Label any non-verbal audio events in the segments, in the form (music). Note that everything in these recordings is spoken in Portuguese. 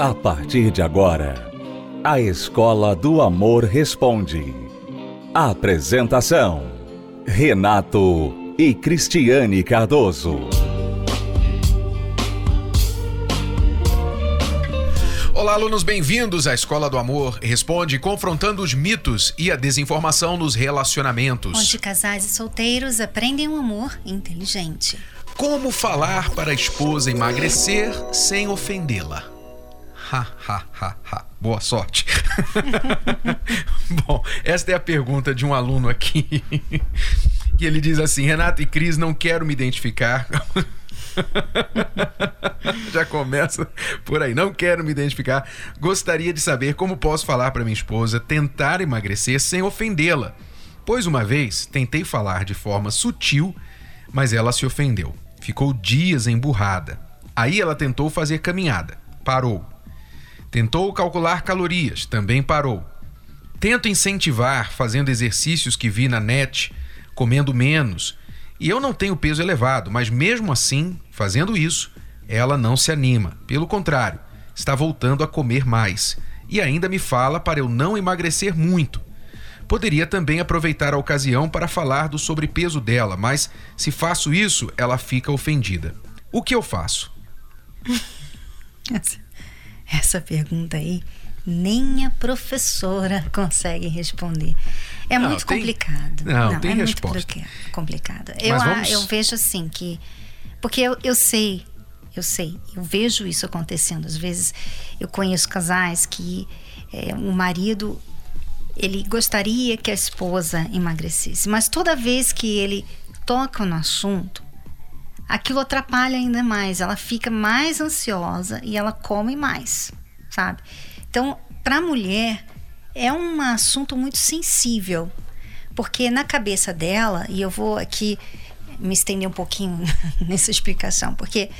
A partir de agora, a Escola do Amor Responde. Apresentação: Renato e Cristiane Cardoso. Olá, alunos, bem-vindos à Escola do Amor Responde, confrontando os mitos e a desinformação nos relacionamentos. Onde casais e solteiros aprendem um amor inteligente. Como falar para a esposa emagrecer sem ofendê-la? Ha, ha, ha, ha. Boa sorte. (laughs) Bom, esta é a pergunta de um aluno aqui. (laughs) que ele diz assim: Renato e Cris, não quero me identificar. (laughs) Já começa por aí. Não quero me identificar. Gostaria de saber como posso falar para minha esposa tentar emagrecer sem ofendê-la. Pois uma vez tentei falar de forma sutil, mas ela se ofendeu. Ficou dias emburrada. Aí ela tentou fazer caminhada. Parou. Tentou calcular calorias, também parou. Tento incentivar fazendo exercícios que vi na net, comendo menos. E eu não tenho peso elevado, mas mesmo assim, fazendo isso, ela não se anima. Pelo contrário, está voltando a comer mais. E ainda me fala para eu não emagrecer muito. Poderia também aproveitar a ocasião para falar do sobrepeso dela, mas se faço isso, ela fica ofendida. O que eu faço? (laughs) Essa pergunta aí nem a professora consegue responder. É Não, muito tem- complicado. Não, tem é resposta. muito complica- complicado. Eu, Mas vamos- eu vejo assim que. Porque eu, eu sei, eu sei, eu vejo isso acontecendo. Às vezes eu conheço casais que é, o marido ele gostaria que a esposa emagrecesse, mas toda vez que ele toca no assunto, aquilo atrapalha ainda mais. Ela fica mais ansiosa e ela come mais, sabe? Então, para a mulher, é um assunto muito sensível, porque na cabeça dela, e eu vou aqui me estender um pouquinho (laughs) nessa explicação, porque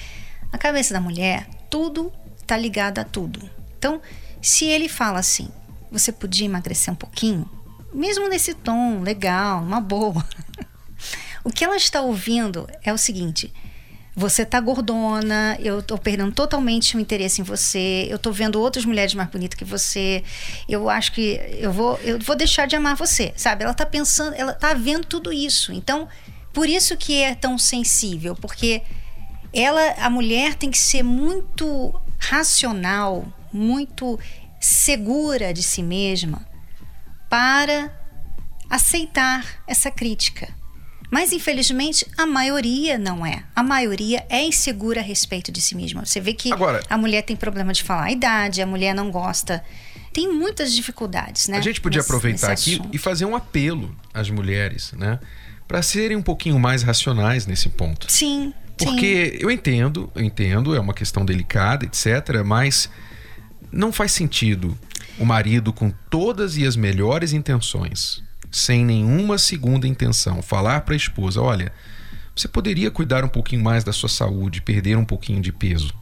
na cabeça da mulher, tudo está ligado a tudo. Então, se ele fala assim, você podia emagrecer um pouquinho, mesmo nesse tom legal, uma boa. (laughs) O que ela está ouvindo é o seguinte: você tá gordona, eu tô perdendo totalmente o interesse em você, eu tô vendo outras mulheres mais bonitas que você, eu acho que eu vou, eu vou deixar de amar você, sabe? Ela tá pensando, ela tá vendo tudo isso. Então, por isso que é tão sensível, porque ela, a mulher tem que ser muito racional, muito segura de si mesma para aceitar essa crítica. Mas infelizmente a maioria não é. A maioria é insegura a respeito de si mesma. Você vê que Agora- a mulher tem problema de falar a idade, a mulher não gosta. Tem muitas dificuldades, né? A gente podia nesse- aproveitar nesse aqui e fazer um apelo às mulheres, né? Para serem um pouquinho mais racionais nesse ponto. Sim, sim. Porque eu entendo, eu entendo, é uma questão delicada, etc., mas não faz sentido o marido com todas e as melhores intenções, sem nenhuma segunda intenção, falar para a esposa: olha, você poderia cuidar um pouquinho mais da sua saúde, perder um pouquinho de peso.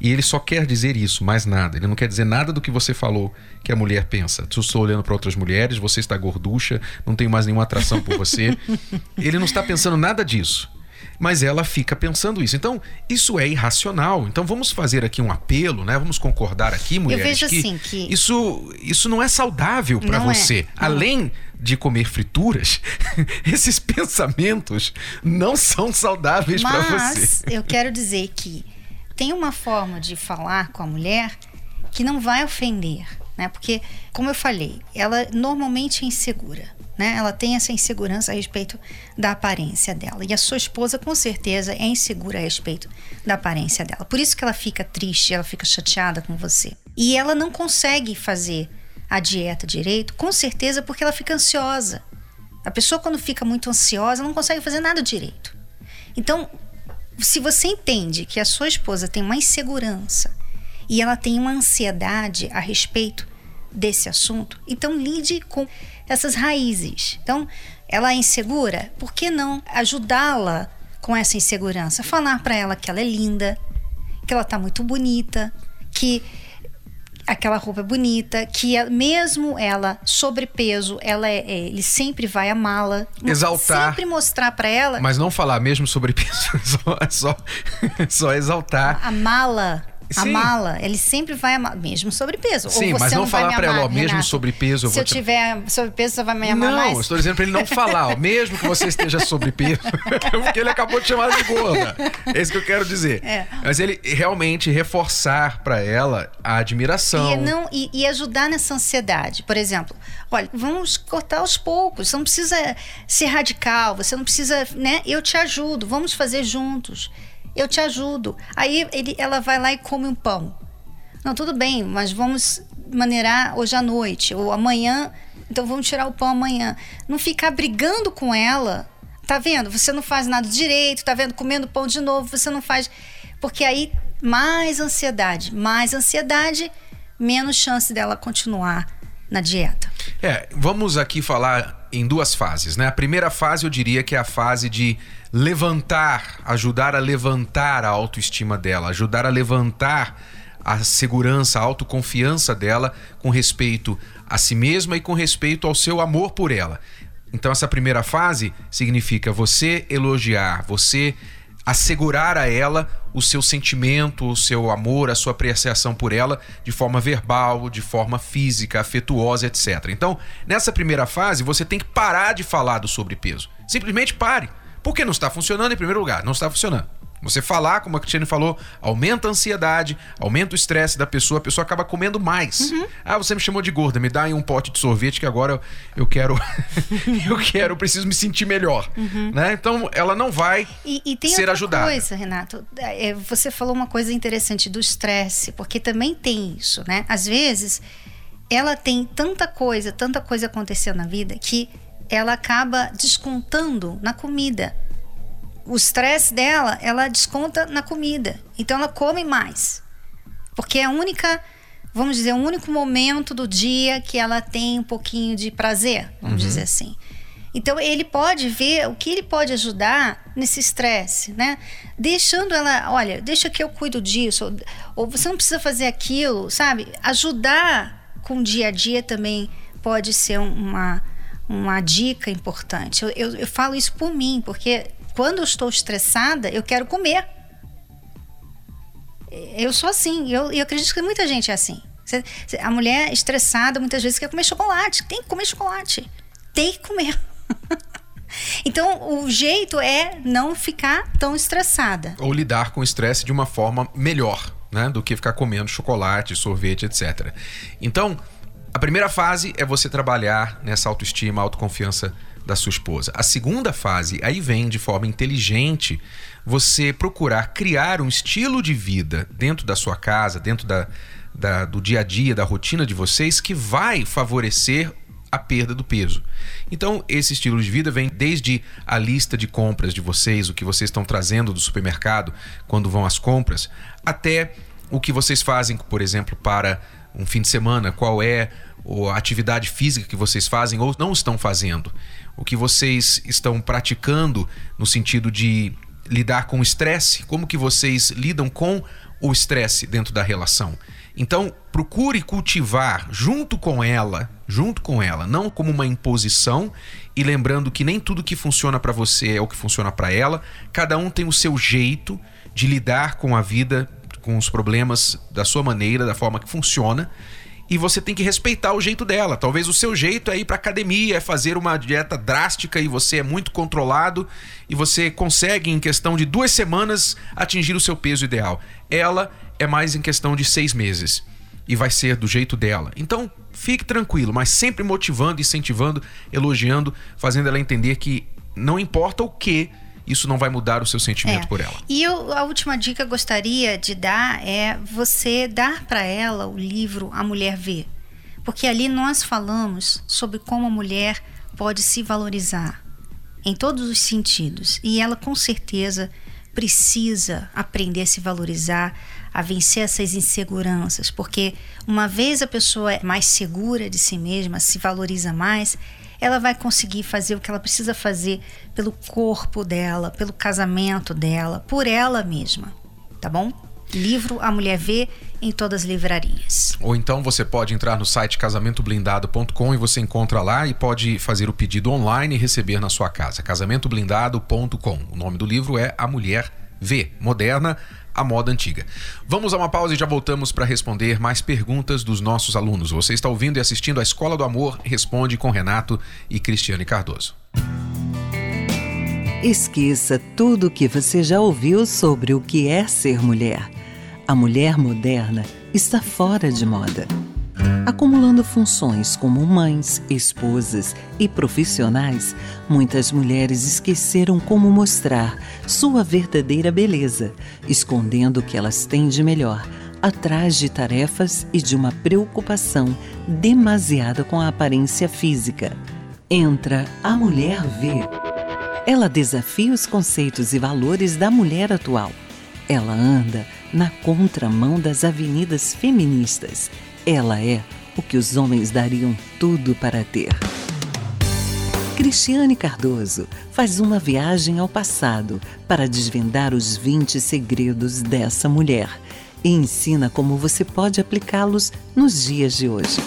E ele só quer dizer isso, mais nada. Ele não quer dizer nada do que você falou que a mulher pensa. Se eu estou olhando para outras mulheres, você está gorducha, não tenho mais nenhuma atração por você. (laughs) ele não está pensando nada disso. Mas ela fica pensando isso. Então, isso é irracional. Então, vamos fazer aqui um apelo, né? Vamos concordar aqui, mulheres, vejo assim que- isso, isso não é saudável para é, você. não. Além de comer frituras, (laughs) esses pensamentos não são saudáveis para você. Mas eu quero dizer que tem uma forma de falar com a mulher que não vai ofender, né? Porque, como eu falei, ela normalmente é insegura, né? Ela tem essa insegurança a respeito da aparência dela. E a sua esposa, com certeza, é insegura a respeito da aparência dela. Por isso que ela fica triste, ela fica chateada com você. E ela não consegue fazer a dieta direito, com certeza, porque ela fica ansiosa. A pessoa, quando fica muito ansiosa, não consegue fazer nada direito. Então, se você entende que a sua esposa tem uma insegurança e ela tem uma ansiedade a respeito desse assunto, então lide com essas raízes. Então, ela é insegura, por que não ajudá-la com essa insegurança? Falar para ela que ela é linda, que ela tá muito bonita, que aquela roupa é bonita, que ela- mesmo ela sobrepeso, ela é, é- ele sempre vai amá-la. Exaltar. Sempre mostrar para ela Mas não falar mesmo sobre peso, (laughs) só, só, só exaltar. amá-la Sim. Amá-la. Ele sempre vai amar, mesmo sobrepeso. Sim, mas não, não falar para ela, ó, mesmo Renato, sobrepeso, eu Se eu te... tiver sobrepeso, você vai me amar não, mais? Não, estou dizendo para ele não falar, ó, (laughs) mesmo que você esteja sobrepeso, (laughs) porque ele acabou de chamar de gorda. É isso que eu quero dizer. É. Mas ele realmente reforçar para ela a admiração. E, não, e, e ajudar nessa ansiedade. Por exemplo, olha, vamos cortar aos poucos. Você não precisa ser radical, você não precisa, né? Eu te ajudo, vamos fazer juntos eu te ajudo. Aí ele, ela vai lá e come um pão. Não, tudo bem, mas vamos maneirar hoje à noite ou amanhã. Então vamos tirar o pão amanhã. Não ficar brigando com ela. Tá vendo? Você não faz nada direito, tá vendo? Comendo pão de novo, você não faz. Porque aí mais ansiedade, mais ansiedade, menos chance dela continuar na dieta. É, vamos aqui falar em duas fases, né? A primeira fase eu diria que é a fase de levantar, ajudar a levantar a autoestima dela, ajudar a levantar a segurança, a autoconfiança dela com respeito a si mesma e com respeito ao seu amor por ela. Então essa primeira fase significa você elogiar, você assegurar a ela o seu sentimento, o seu amor, a sua apreciação por ela de forma verbal, de forma física, afetuosa, etc. Então, nessa primeira fase, você tem que parar de falar do sobrepeso. Simplesmente pare. Porque não está funcionando em primeiro lugar, não está funcionando. Você falar, como a Cristiane falou, aumenta a ansiedade, aumenta o estresse da pessoa, a pessoa acaba comendo mais. Uhum. Ah, você me chamou de gorda, me dá aí um pote de sorvete que agora eu, quero. (laughs) eu quero, eu preciso me sentir melhor. Uhum. Né? Então ela não vai e, e tem ser outra ajudada. coisa, Renato. É, você falou uma coisa interessante do estresse, porque também tem isso, né? Às vezes ela tem tanta coisa, tanta coisa acontecendo na vida que ela acaba descontando na comida o estresse dela, ela desconta na comida. Então ela come mais. Porque é a única, vamos dizer, o único momento do dia que ela tem um pouquinho de prazer, vamos uhum. dizer assim. Então ele pode ver o que ele pode ajudar nesse estresse, né? Deixando ela, olha, deixa que eu cuido disso, ou, ou, você não precisa fazer aquilo, sabe? Ajudar com o dia a dia também pode ser uma, uma dica importante. Eu, eu, eu falo isso por mim, porque quando eu estou estressada, eu quero comer. Eu sou assim, eu, eu acredito que muita gente é assim. A mulher estressada muitas vezes quer comer chocolate. Tem que comer chocolate. Tem que comer. (laughs) então, o jeito é não ficar tão estressada. Ou lidar com o estresse de uma forma melhor, né? Do que ficar comendo chocolate, sorvete, etc. Então, a primeira fase é você trabalhar nessa autoestima, autoconfiança da sua esposa. A segunda fase, aí vem de forma inteligente você procurar criar um estilo de vida dentro da sua casa, dentro da, da, do dia a dia, da rotina de vocês, que vai favorecer a perda do peso. Então, esse estilo de vida vem desde a lista de compras de vocês, o que vocês estão trazendo do supermercado quando vão às compras, até o que vocês fazem, por exemplo, para um fim de semana, qual é a atividade física que vocês fazem ou não estão fazendo o que vocês estão praticando no sentido de lidar com o estresse, como que vocês lidam com o estresse dentro da relação. Então, procure cultivar junto com ela, junto com ela, não como uma imposição e lembrando que nem tudo que funciona para você é o que funciona para ela. Cada um tem o seu jeito de lidar com a vida, com os problemas da sua maneira, da forma que funciona e você tem que respeitar o jeito dela. Talvez o seu jeito é ir para academia, é fazer uma dieta drástica e você é muito controlado e você consegue em questão de duas semanas atingir o seu peso ideal. Ela é mais em questão de seis meses e vai ser do jeito dela. Então fique tranquilo, mas sempre motivando, incentivando, elogiando, fazendo ela entender que não importa o que isso não vai mudar o seu sentimento é. por ela. E eu, a última dica que eu gostaria de dar é você dar para ela o livro A Mulher Vê. Porque ali nós falamos sobre como a mulher pode se valorizar em todos os sentidos. E ela com certeza precisa aprender a se valorizar, a vencer essas inseguranças, porque uma vez a pessoa é mais segura de si mesma, se valoriza mais, ela vai conseguir fazer o que ela precisa fazer pelo corpo dela, pelo casamento dela, por ela mesma, tá bom? Livro A Mulher Vê em todas as livrarias. Ou então você pode entrar no site casamentoblindado.com e você encontra lá e pode fazer o pedido online e receber na sua casa. casamentoblindado.com. O nome do livro é A Mulher Vê, moderna, a moda antiga. Vamos a uma pausa e já voltamos para responder mais perguntas dos nossos alunos. Você está ouvindo e assistindo a Escola do Amor Responde com Renato e Cristiane Cardoso. Esqueça tudo o que você já ouviu sobre o que é ser mulher. A mulher moderna está fora de moda. Acumulando funções como mães, esposas e profissionais, muitas mulheres esqueceram como mostrar sua verdadeira beleza, escondendo o que elas têm de melhor, atrás de tarefas e de uma preocupação demasiada com a aparência física. Entra a Mulher V. Ela desafia os conceitos e valores da mulher atual. Ela anda na contramão das avenidas feministas. Ela é o que os homens dariam tudo para ter. Cristiane Cardoso faz uma viagem ao passado para desvendar os 20 segredos dessa mulher e ensina como você pode aplicá-los nos dias de hoje.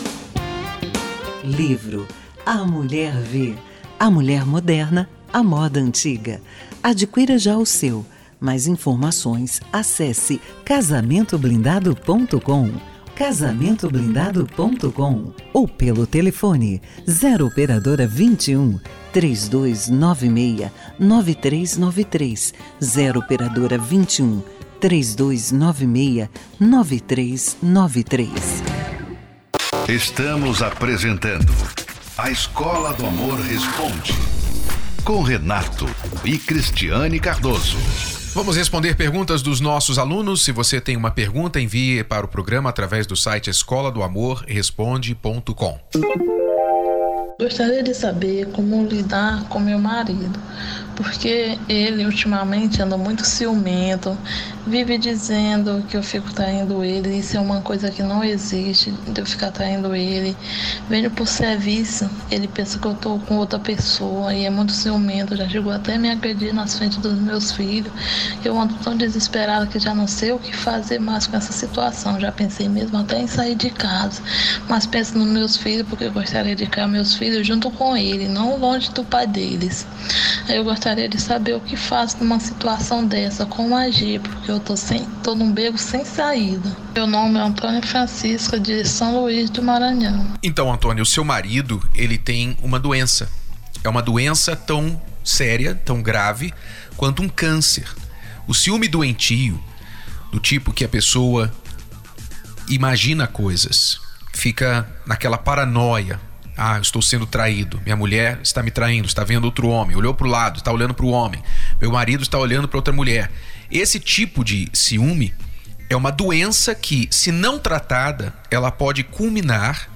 Livro A Mulher Vê, A Mulher Moderna, A Moda Antiga. Adquira já o seu. Mais informações, acesse casamentoblindado.com casamentoblindado.com ou pelo telefone 0 operadora 21 3296 9393 0 operadora 21 3296 9393 Estamos apresentando A Escola do Amor Responde com Renato e Cristiane Cardoso. Vamos responder perguntas dos nossos alunos. Se você tem uma pergunta, envie para o programa através do site escola do amor responde.com. Gostaria de saber como lidar com meu marido, porque ele ultimamente anda muito ciumento, vive dizendo que eu fico traindo ele, isso é uma coisa que não existe, de eu ficar traindo ele. Venho por serviço, ele pensa que eu tô com outra pessoa e é muito ciumento, já chegou até me agredir nas frente dos meus filhos. Eu ando tão desesperada que já não sei o que fazer mais com essa situação. Já pensei mesmo até em sair de casa, mas penso nos meus filhos porque eu gostaria de criar meus filhos junto com ele, não longe do pai deles. Eu gostaria de saber o que faço numa situação dessa, como agir, porque eu tô, sem, tô num beco sem saída. Meu nome é Antônio Francisco, de São Luís do Maranhão. Então, Antônio, o seu marido, ele tem uma doença. É uma doença tão séria, tão grave, quanto um câncer. O ciúme doentio, do tipo que a pessoa imagina coisas, fica naquela paranoia. Ah, estou sendo traído. Minha mulher está me traindo, está vendo outro homem. Olhou para o lado, está olhando para o homem. Meu marido está olhando para outra mulher. Esse tipo de ciúme é uma doença que, se não tratada, ela pode culminar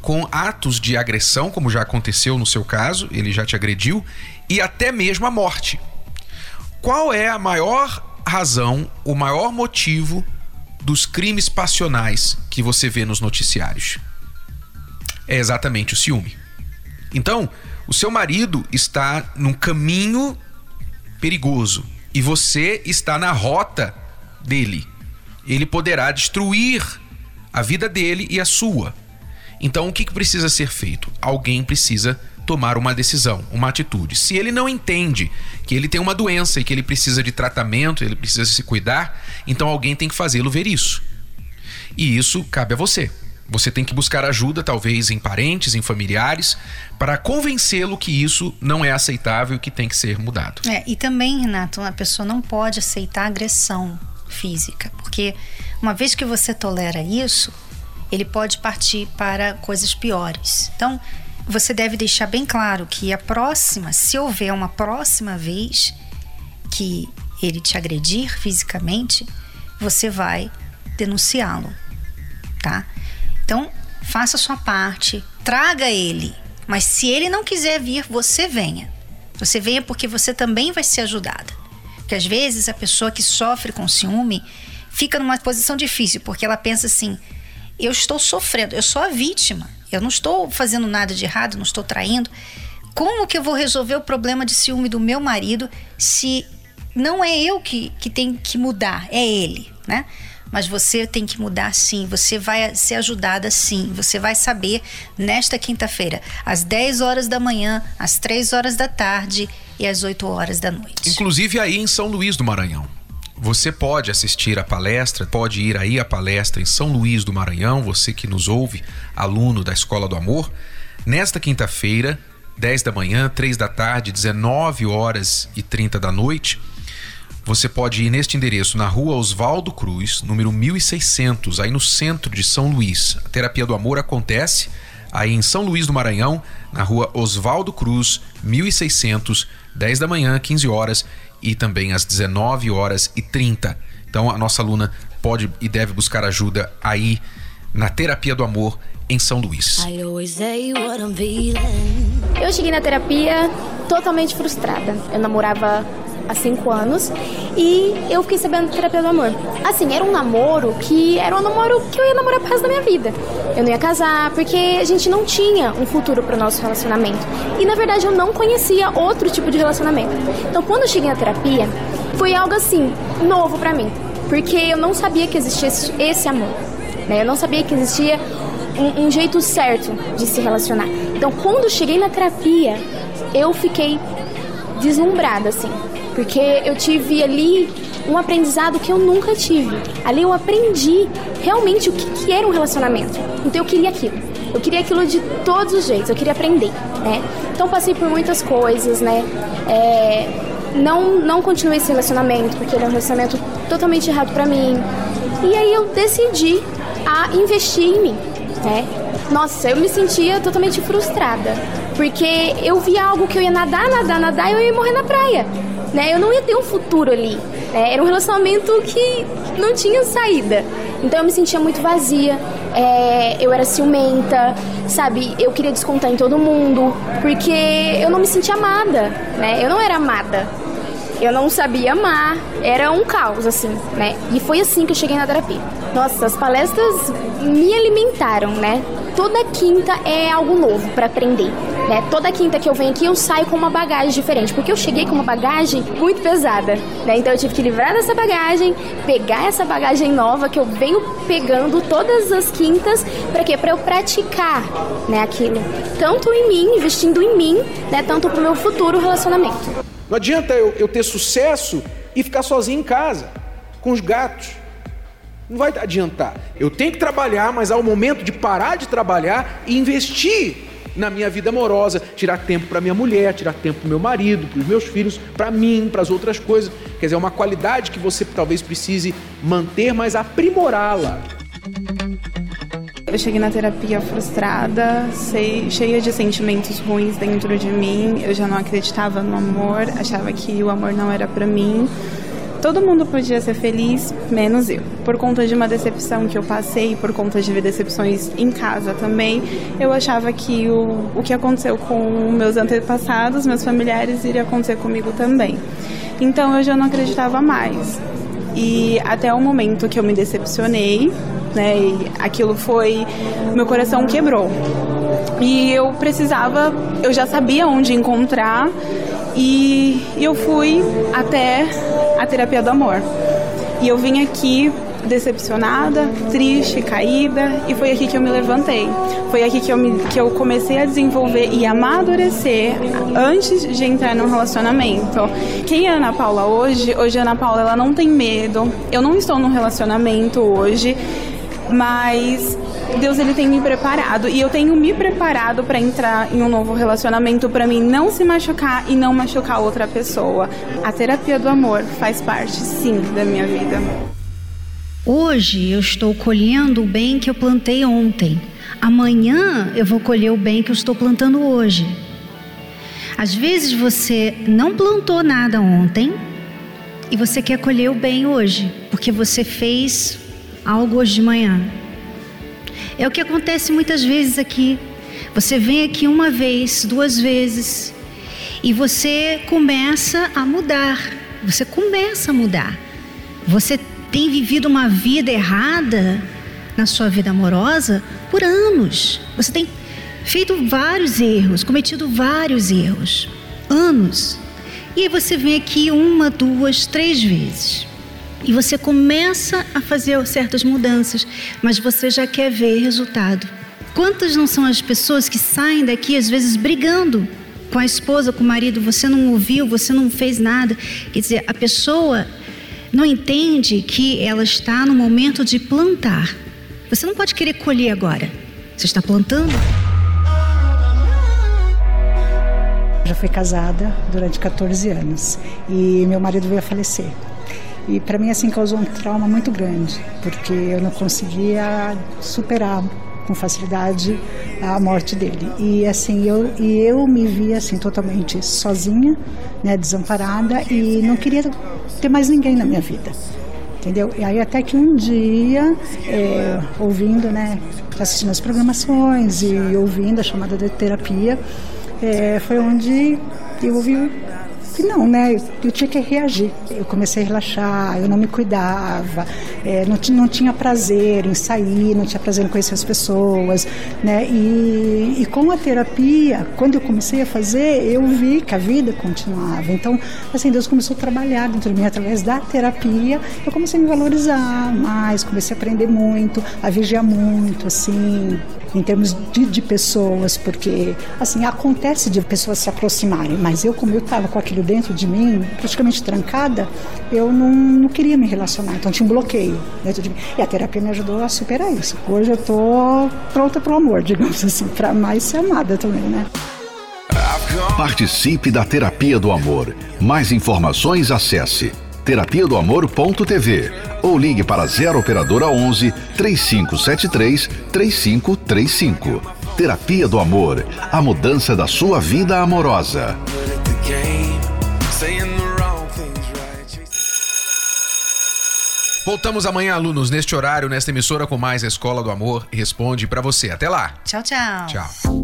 com atos de agressão, como já aconteceu no seu caso, ele já te agrediu, e até mesmo a morte. Qual é a maior razão, o maior motivo dos crimes passionais que você vê nos noticiários? É exatamente o ciúme. Então, o seu marido está num caminho perigoso e você está na rota dele. Ele poderá destruir a vida dele e a sua. Então, o que precisa ser feito? Alguém precisa tomar uma decisão, uma atitude. Se ele não entende que ele tem uma doença e que ele precisa de tratamento, ele precisa se cuidar, então alguém tem que fazê-lo ver isso. E isso cabe a você. Você tem que buscar ajuda, talvez em parentes, em familiares, para convencê-lo que isso não é aceitável e que tem que ser mudado. É, e também, Renato, uma pessoa não pode aceitar agressão física, porque uma vez que você tolera isso, ele pode partir para coisas piores. Então, você deve deixar bem claro que a próxima, se houver uma próxima vez que ele te agredir fisicamente, você vai denunciá-lo, tá? Então, faça a sua parte, traga ele. Mas se ele não quiser vir, você venha. Você venha porque você também vai ser ajudada. Porque às vezes a pessoa que sofre com ciúme fica numa posição difícil, porque ela pensa assim: eu estou sofrendo, eu sou a vítima, eu não estou fazendo nada de errado, não estou traindo. Como que eu vou resolver o problema de ciúme do meu marido se não é eu que, que tem que mudar, é ele, né? Mas você tem que mudar sim, você vai ser ajudada sim, você vai saber nesta quinta-feira, às 10 horas da manhã, às 3 horas da tarde e às 8 horas da noite. Inclusive aí em São Luís do Maranhão. Você pode assistir a palestra, pode ir aí à palestra em São Luís do Maranhão, você que nos ouve, aluno da Escola do Amor, nesta quinta-feira, 10 da manhã, 3 da tarde, 19 horas e 30 da noite. Você pode ir neste endereço na rua Oswaldo Cruz, número 1600, aí no centro de São Luís. A terapia do amor acontece aí em São Luís do Maranhão, na rua Oswaldo Cruz, 1600, 10 da manhã, 15 horas e também às 19 horas e 30. Então a nossa aluna pode e deve buscar ajuda aí na terapia do amor em São Luís. Eu cheguei na terapia totalmente frustrada. Eu namorava há cinco anos e eu fiquei sabendo da terapia do amor. Assim, era um namoro que era um namoro que eu ia namorar pro resto da minha vida. Eu não ia casar porque a gente não tinha um futuro pro nosso relacionamento. E na verdade eu não conhecia outro tipo de relacionamento. Então quando eu cheguei na terapia, foi algo assim, novo para mim. Porque eu não sabia que existia esse amor. Né? Eu não sabia que existia um, um jeito certo de se relacionar. Então quando eu cheguei na terapia, eu fiquei deslumbrada, assim. Porque eu tive ali um aprendizado que eu nunca tive. Ali eu aprendi realmente o que, que era um relacionamento. Então eu queria aquilo. Eu queria aquilo de todos os jeitos, eu queria aprender, né? Então passei por muitas coisas, né? É, não, não continuei esse relacionamento, porque era um relacionamento totalmente errado para mim. E aí eu decidi a investir em mim, né? Nossa, eu me sentia totalmente frustrada, porque eu via algo que eu ia nadar, nadar, nadar e eu ia morrer na praia né? Eu não ia ter um futuro ali. Né? Era um relacionamento que não tinha saída. Então eu me sentia muito vazia. É, eu era ciumenta, sabe? Eu queria descontar em todo mundo, porque eu não me sentia amada, né? Eu não era amada. Eu não sabia amar, era um caos, assim, né? E foi assim que eu cheguei na terapia. Nossa, as palestras me alimentaram, né? Toda quinta é algo novo para aprender. Né? Toda quinta que eu venho aqui eu saio com uma bagagem diferente, porque eu cheguei com uma bagagem muito pesada. Né? Então eu tive que livrar dessa bagagem, pegar essa bagagem nova que eu venho pegando todas as quintas, para quê? Para eu praticar né, aquilo. Tanto em mim, investindo em mim, né, tanto para o meu futuro relacionamento. Não adianta eu, eu ter sucesso e ficar sozinho em casa, com os gatos. Não vai adiantar. Eu tenho que trabalhar, mas há o momento de parar de trabalhar e investir na minha vida amorosa, tirar tempo para minha mulher, tirar tempo para meu marido, para os meus filhos, para mim, para as outras coisas. Quer dizer, é uma qualidade que você talvez precise manter, mas aprimorá-la. Eu cheguei na terapia frustrada, sei, cheia de sentimentos ruins dentro de mim. Eu já não acreditava no amor, achava que o amor não era para mim todo mundo podia ser feliz, menos eu. Por conta de uma decepção que eu passei, por conta de ver decepções em casa também, eu achava que o, o que aconteceu com meus antepassados, meus familiares, iria acontecer comigo também. Então eu já não acreditava mais. E até o momento que eu me decepcionei, né, e aquilo foi. Meu coração quebrou. E eu precisava, eu já sabia onde encontrar, e eu fui até a terapia do amor. E eu vim aqui decepcionada, triste, caída, e foi aqui que eu me levantei. Foi aqui que eu, me, que eu comecei a desenvolver e amadurecer antes de entrar num relacionamento. Quem é Ana Paula hoje? Hoje a Ana Paula ela não tem medo. Eu não estou num relacionamento hoje, mas Deus ele tem me preparado e eu tenho me preparado para entrar em um novo relacionamento para mim não se machucar e não machucar outra pessoa. A terapia do amor faz parte sim da minha vida. Hoje eu estou colhendo o bem que eu plantei ontem. Amanhã eu vou colher o bem que eu estou plantando hoje. Às vezes você não plantou nada ontem e você quer colher o bem hoje, porque você fez algo hoje de manhã. É o que acontece muitas vezes aqui. Você vem aqui uma vez, duas vezes, e você começa a mudar. Você começa a mudar. Você tem vivido uma vida errada na sua vida amorosa por anos. Você tem feito vários erros, cometido vários erros. Anos. E aí você vem aqui uma, duas, três vezes e você começa a fazer certas mudanças, mas você já quer ver resultado. Quantas não são as pessoas que saem daqui às vezes brigando com a esposa, com o marido, você não ouviu, você não fez nada. Quer dizer, a pessoa não entende que ela está no momento de plantar. Você não pode querer colher agora. Você está plantando. Já fui casada durante 14 anos e meu marido veio a falecer. E para mim assim causou um trauma muito grande, porque eu não conseguia superar com facilidade a morte dele. E assim, eu e eu me vi assim totalmente sozinha, né, desamparada e não queria ter mais ninguém na minha vida. Entendeu? E aí até que um dia, é, ouvindo, né, assistindo as programações e ouvindo a chamada de terapia, é, foi onde eu ouvi que não, né? Eu tinha que reagir. Eu comecei a relaxar, eu não me cuidava, é, não, não tinha prazer em sair, não tinha prazer em conhecer as pessoas, né? E, e com a terapia, quando eu comecei a fazer, eu vi que a vida continuava. Então, assim, Deus começou a trabalhar dentro de mim através da terapia. Eu comecei a me valorizar mais, comecei a aprender muito, a vigiar muito, assim, em termos de, de pessoas, porque, assim, acontece de pessoas se aproximarem, mas eu, como eu estava com aquilo dentro de mim, praticamente trancada, eu não, não queria me relacionar. Então tinha um bloqueio dentro de mim. E a terapia me ajudou a superar isso. Hoje eu tô pronta para o amor, (laughs) digamos assim, para mais ser amada também, né? Participe da Terapia do Amor. Mais informações acesse terapia do amor.tv ou ligue para 0 operadora 11 3573 3535. Terapia do Amor, a mudança da sua vida amorosa. Voltamos amanhã, alunos, neste horário, nesta emissora com mais a Escola do Amor responde para você. Até lá. Tchau, tchau. Tchau.